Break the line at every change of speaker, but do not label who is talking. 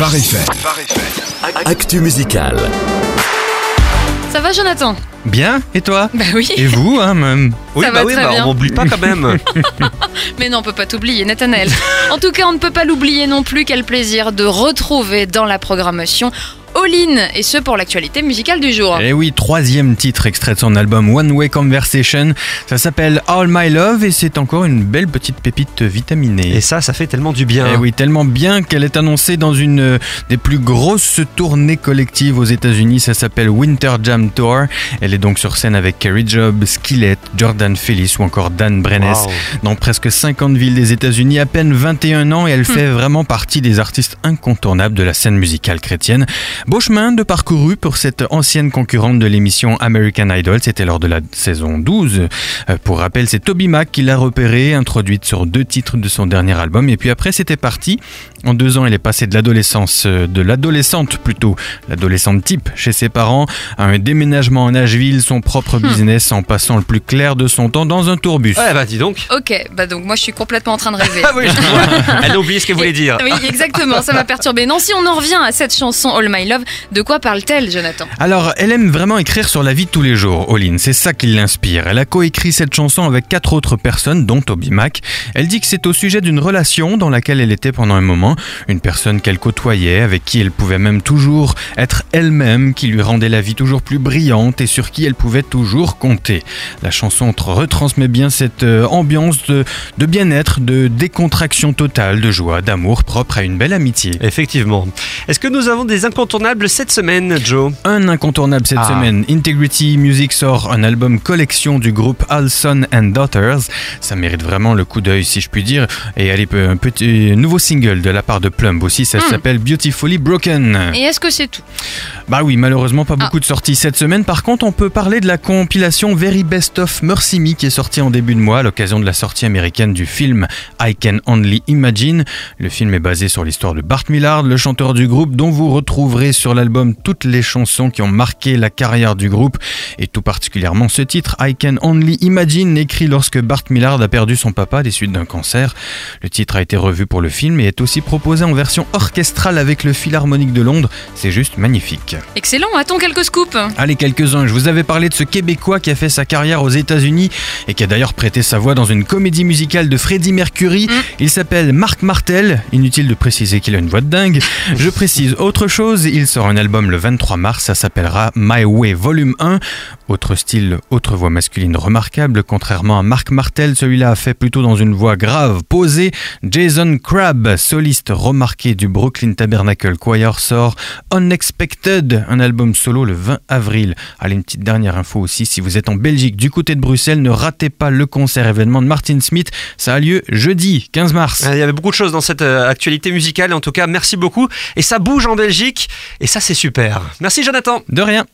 Phare. Actu musical.
Ça va Jonathan?
Bien, et toi?
Bah oui,
Et vous, hein, même?
Oui,
Ça
bah
va
oui,
très
bah,
bien.
on m'oublie pas quand même.
mais non on peut pas t'oublier Nathanaël. en tout cas on ne peut pas l'oublier non plus, quel plaisir de retrouver dans la programmation All-In, et ce pour l'actualité musicale du jour.
Eh oui, troisième titre extrait de son album One Way Conversation. Ça s'appelle All My Love et c'est encore une belle petite pépite vitaminée.
Et ça, ça fait tellement du bien.
Eh oui, tellement bien qu'elle est annoncée dans une euh, des plus grosses tournées collectives aux États-Unis. Ça s'appelle Winter Jam Tour. Elle est donc sur scène avec Carrie Job, Skillet, Jordan Phillips ou encore Dan Brenes
Wow.
dans presque 50 villes des États-Unis, à peine 21 ans, et elle fait vraiment partie des artistes incontournables de la scène musicale chrétienne. Beau chemin de parcouru pour cette ancienne concurrente de l'émission American Idol, c'était lors de la saison 12. Euh, Pour rappel, c'est Toby Mac qui l'a repérée, introduite sur deux titres de son dernier album, et puis après c'était parti. En deux ans, elle est passée de l'adolescence, euh, de l'adolescente plutôt, l'adolescente type chez ses parents, à un déménagement en Nashville, son propre business, en passant le plus clair de son temps dans un tourbus.
Ouais, bah dis donc.
Ok, bah donc moi je suis complètement en train de rêver.
Ah oui, je vois. Elle a oublié ce qu'elle voulait dire.
Oui, exactement, ça m'a perturbé. Non, si on en revient à cette chanson All My Love, de quoi parle-t-elle, Jonathan
Alors, elle aime vraiment écrire sur la vie de tous les jours, Olin. C'est ça qui l'inspire. Elle a coécrit cette chanson avec quatre autres personnes, dont Toby Mac. Elle dit que c'est au sujet d'une relation dans laquelle elle était pendant un moment, une personne qu'elle côtoyait, avec qui elle pouvait même toujours être elle-même, qui lui rendait la vie toujours plus brillante et sur qui elle pouvait toujours compter. La chanson tr- retransmet bien cette euh, ambiance de, de bien-être, de décontraction totale, de joie, d'amour propre à une belle amitié.
Effectivement. Est-ce que nous avons des incontournables cette semaine, Joe
Un incontournable cette
Ah.
semaine, Integrity Music sort un album collection du groupe Alson and Daughters. Ça mérite vraiment le coup d'œil si je puis dire. Et allez, un petit nouveau single de la part de Plumb aussi, ça s'appelle Beautifully Broken.
Et est-ce que c'est tout?
Bah oui, malheureusement pas
Ah.
beaucoup de sorties cette semaine. Par contre, on peut parler de la compilation Very Best of Mercy Me qui est sortie en début de mois à l'occasion de la sortie américaine du film I Can Only Imagine. Le film est basé sur l'histoire de Bart Millard, le chanteur du groupe, dont vous retrouverez sur l'album toutes les chansons qui ont marqué la carrière du groupe et tout particulièrement ce titre I Can Only Imagine écrit lorsque Bart Millard a perdu son papa des suites d'un cancer. Le titre a été revu pour le film et est aussi proposé en version orchestrale avec le Philharmonique de Londres. C'est juste magnifique.
Excellent, a-t-on quelques scoops
Allez, quelques-uns. Je vous avais parlé de ce Québécois qui a fait sa carrière aux États-Unis et qui a d'ailleurs prêté sa voix dans une comédie musicale de Freddie Mercury. Il s'appelle Marc Martel. Inutile de préciser qu'il a une voix de dingue. Je précise autre chose. Il sort un album le 23 mars. Ça s'appellera My Way Volume 1. Autre style, autre voix masculine remarquable. Contrairement à Marc Martel, celui-là a fait plutôt dans une voix grave, posée. Jason Crabb, soliste remarqué du Brooklyn Tabernacle Choir, sort Unexpected, un album solo le 20 avril. Allez, une petite dernière info aussi, si vous êtes en Belgique du côté de Bruxelles, ne ratez pas le concert événement de Martin Smith. Ça a lieu jeudi 15 mars.
Il y avait beaucoup de choses dans cette euh, actualité musicale. En tout cas, merci beaucoup. Et ça bouge en Belgique. Et ça, c'est super. Merci, Jonathan.
De rien.